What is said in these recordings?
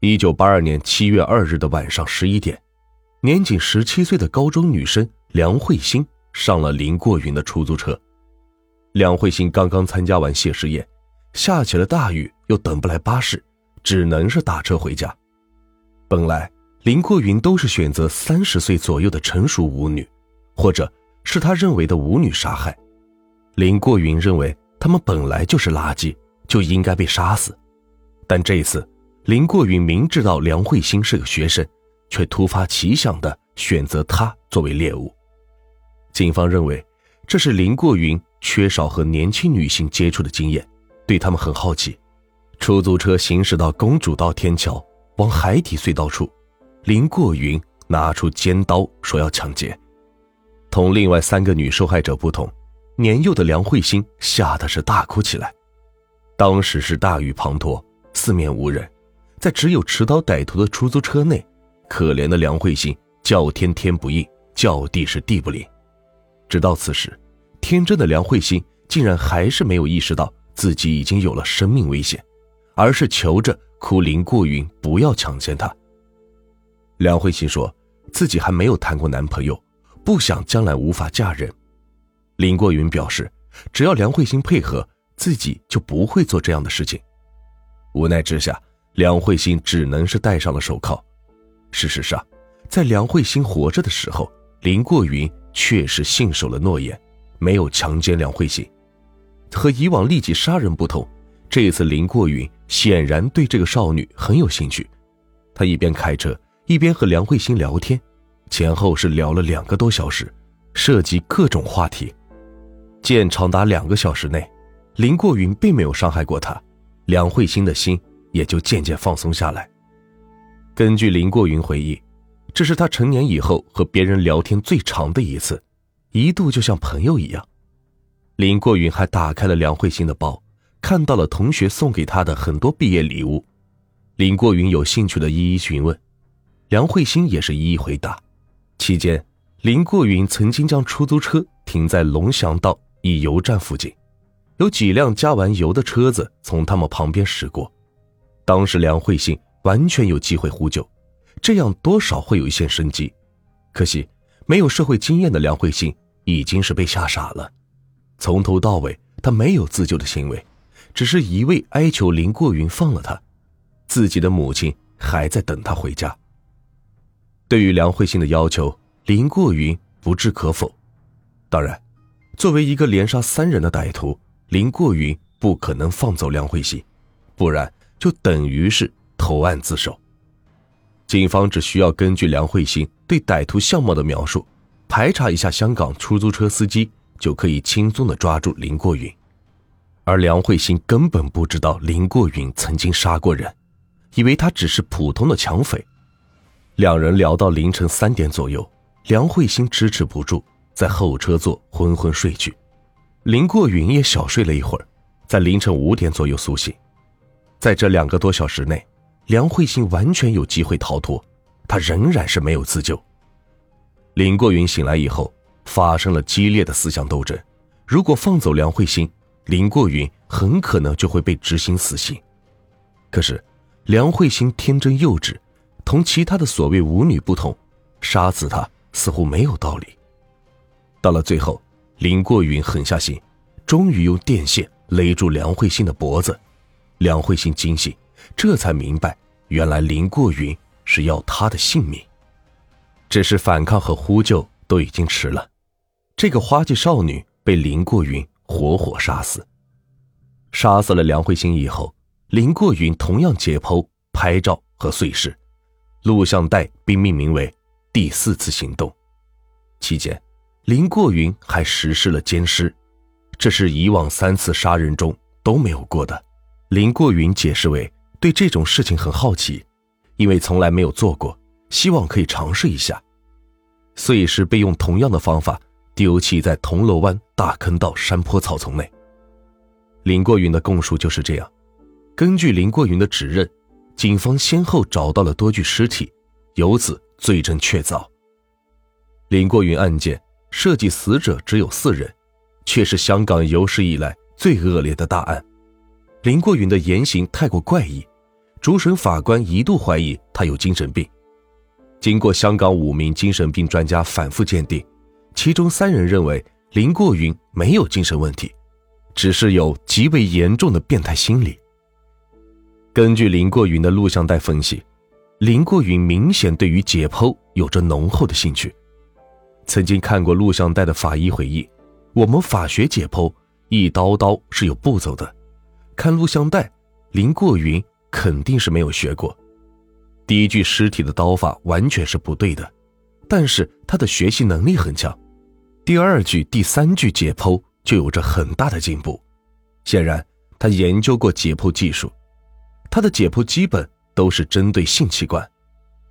一九八二年七月二日的晚上十一点，年仅十七岁的高中女生梁慧欣上了林过云的出租车。梁慧欣刚刚参加完谢师宴，下起了大雨，又等不来巴士，只能是打车回家。本来林过云都是选择三十岁左右的成熟舞女，或者是他认为的舞女杀害。林过云认为他们本来就是垃圾，就应该被杀死。但这一次，林过云明知道梁慧欣是个学生，却突发奇想的选择她作为猎物。警方认为，这是林过云缺少和年轻女性接触的经验，对他们很好奇。出租车行驶到公主道天桥。往海底隧道处，林过云拿出尖刀说要抢劫。同另外三个女受害者不同，年幼的梁慧欣吓得是大哭起来。当时是大雨滂沱，四面无人，在只有持刀歹徒的出租车内，可怜的梁慧欣叫天天不应，叫地是地不灵。直到此时，天真的梁慧欣竟然还是没有意识到自己已经有了生命危险，而是求着。哭林过云不要强奸她。梁慧欣说自己还没有谈过男朋友，不想将来无法嫁人。林过云表示，只要梁慧欣配合，自己就不会做这样的事情。无奈之下，梁慧欣只能是戴上了手铐。事实上，在梁慧欣活着的时候，林过云确实信守了诺言，没有强奸梁慧欣。和以往立即杀人不同。这次林过云显然对这个少女很有兴趣，他一边开车一边和梁慧欣聊天，前后是聊了两个多小时，涉及各种话题。见长达两个小时内，林过云并没有伤害过她，梁慧欣的心也就渐渐放松下来。根据林过云回忆，这是他成年以后和别人聊天最长的一次，一度就像朋友一样。林过云还打开了梁慧欣的包。看到了同学送给他的很多毕业礼物，林过云有兴趣的一一询问，梁慧欣也是一一回答。期间，林过云曾经将出租车停在龙翔道一油站附近，有几辆加完油的车子从他们旁边驶过。当时梁慧欣完全有机会呼救，这样多少会有一线生机。可惜没有社会经验的梁慧欣已经是被吓傻了，从头到尾他没有自救的行为。只是一味哀求林过云放了他，自己的母亲还在等他回家。对于梁慧欣的要求，林过云不置可否。当然，作为一个连杀三人的歹徒，林过云不可能放走梁慧欣，不然就等于是投案自首。警方只需要根据梁慧欣对歹徒相貌的描述，排查一下香港出租车司机，就可以轻松的抓住林过云。而梁慧欣根本不知道林过云曾经杀过人，以为他只是普通的抢匪。两人聊到凌晨三点左右，梁慧欣支持不住，在后车座昏昏睡去。林过云也小睡了一会儿，在凌晨五点左右苏醒。在这两个多小时内，梁慧欣完全有机会逃脱，她仍然是没有自救。林过云醒来以后，发生了激烈的思想斗争。如果放走梁慧欣，林过云很可能就会被执行死刑，可是梁慧欣天真幼稚，同其他的所谓舞女不同，杀死她似乎没有道理。到了最后，林过云狠下心，终于用电线勒住梁慧欣的脖子。梁慧欣惊醒，这才明白，原来林过云是要她的性命。只是反抗和呼救都已经迟了，这个花季少女被林过云。活活杀死，杀死了梁慧欣以后，林过云同样解剖、拍照和碎尸，录像带并命名为“第四次行动”。期间，林过云还实施了奸尸，这是以往三次杀人中都没有过的。林过云解释为对这种事情很好奇，因为从来没有做过，希望可以尝试一下。碎尸被用同样的方法。丢弃在铜锣湾大坑道山坡草丛内。林过云的供述就是这样。根据林过云的指认，警方先后找到了多具尸体，由此罪证确凿。林过云案件涉及死者只有四人，却是香港有史以来最恶劣的大案。林过云的言行太过怪异，主审法官一度怀疑他有精神病。经过香港五名精神病专家反复鉴定，其中三人认为林过云没有精神问题，只是有极为严重的变态心理。根据林过云的录像带分析，林过云明显对于解剖有着浓厚的兴趣。曾经看过录像带的法医回忆，我们法学解剖一刀刀是有步骤的，看录像带，林过云肯定是没有学过。第一具尸体的刀法完全是不对的，但是他的学习能力很强。第二具、第三具解剖就有着很大的进步，显然他研究过解剖技术。他的解剖基本都是针对性器官，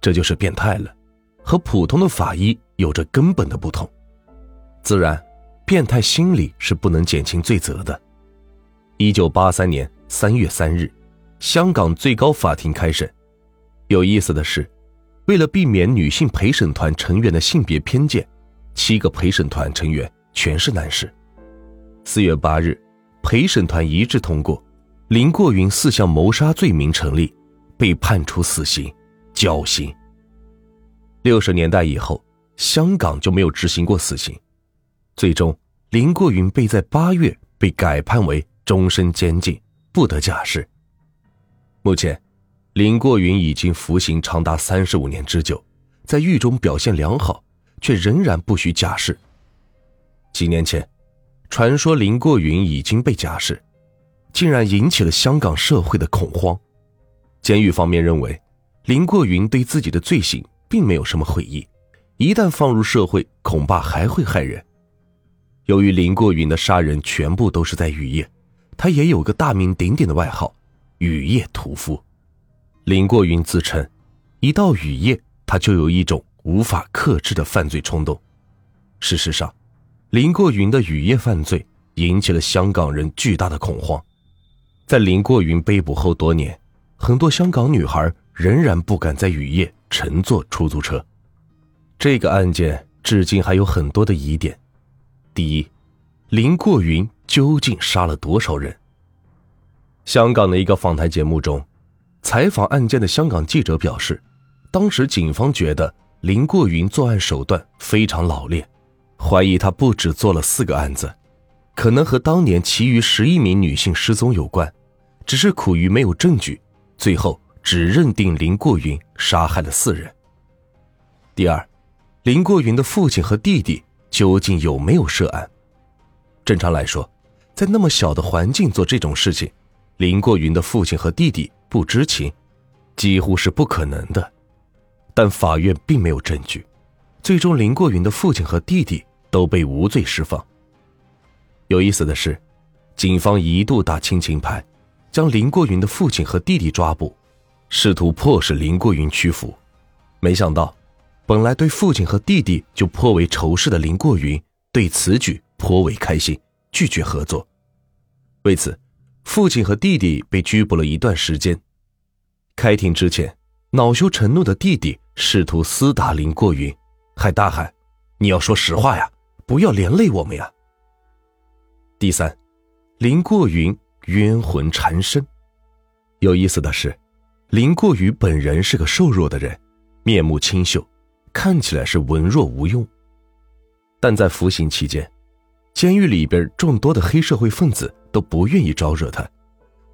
这就是变态了，和普通的法医有着根本的不同。自然，变态心理是不能减轻罪责的。一九八三年三月三日，香港最高法庭开审。有意思的是，为了避免女性陪审团成员的性别偏见，七个陪审团成员全是男士。四月八日，陪审团一致通过，林过云四项谋杀罪名成立，被判处死刑，绞刑。六十年代以后，香港就没有执行过死刑，最终林过云被在八月被改判为终身监禁，不得假释。目前。林过云已经服刑长达三十五年之久，在狱中表现良好，却仍然不许假释。几年前，传说林过云已经被假释，竟然引起了香港社会的恐慌。监狱方面认为，林过云对自己的罪行并没有什么悔意，一旦放入社会，恐怕还会害人。由于林过云的杀人全部都是在雨夜，他也有个大名鼎鼎的外号——雨夜屠夫。林过云自称，一到雨夜，他就有一种无法克制的犯罪冲动。事实上，林过云的雨夜犯罪引起了香港人巨大的恐慌。在林过云被捕后多年，很多香港女孩仍然不敢在雨夜乘坐出租车。这个案件至今还有很多的疑点。第一，林过云究竟杀了多少人？香港的一个访谈节目中。采访案件的香港记者表示，当时警方觉得林过云作案手段非常老练，怀疑他不止做了四个案子，可能和当年其余十一名女性失踪有关，只是苦于没有证据，最后只认定林过云杀害了四人。第二，林过云的父亲和弟弟究竟有没有涉案？正常来说，在那么小的环境做这种事情，林过云的父亲和弟弟。不知情，几乎是不可能的，但法院并没有证据，最终林过云的父亲和弟弟都被无罪释放。有意思的是，警方一度打亲情牌，将林过云的父亲和弟弟抓捕，试图迫使林过云屈服。没想到，本来对父亲和弟弟就颇为仇视的林过云，对此举颇为开心，拒绝合作。为此。父亲和弟弟被拘捕了一段时间。开庭之前，恼羞成怒的弟弟试图厮打林过云，还大喊：“你要说实话呀，不要连累我们呀！”第三，林过云冤魂缠身。有意思的是，林过云本人是个瘦弱的人，面目清秀，看起来是文弱无用。但在服刑期间，监狱里边众多的黑社会分子。都不愿意招惹他，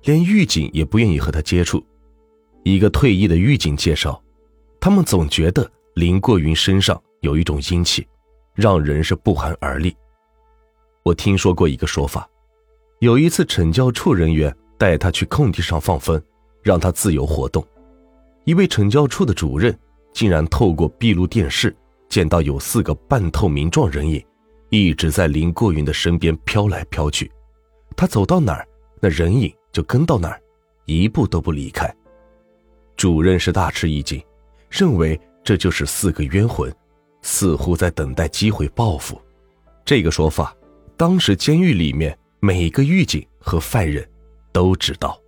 连狱警也不愿意和他接触。一个退役的狱警介绍，他们总觉得林过云身上有一种阴气，让人是不寒而栗。我听说过一个说法，有一次惩教处人员带他去空地上放风，让他自由活动。一位惩教处的主任竟然透过闭路电视见到有四个半透明状人影，一直在林过云的身边飘来飘去。他走到哪儿，那人影就跟到哪儿，一步都不离开。主任是大吃一惊，认为这就是四个冤魂，似乎在等待机会报复。这个说法，当时监狱里面每个狱警和犯人都知道。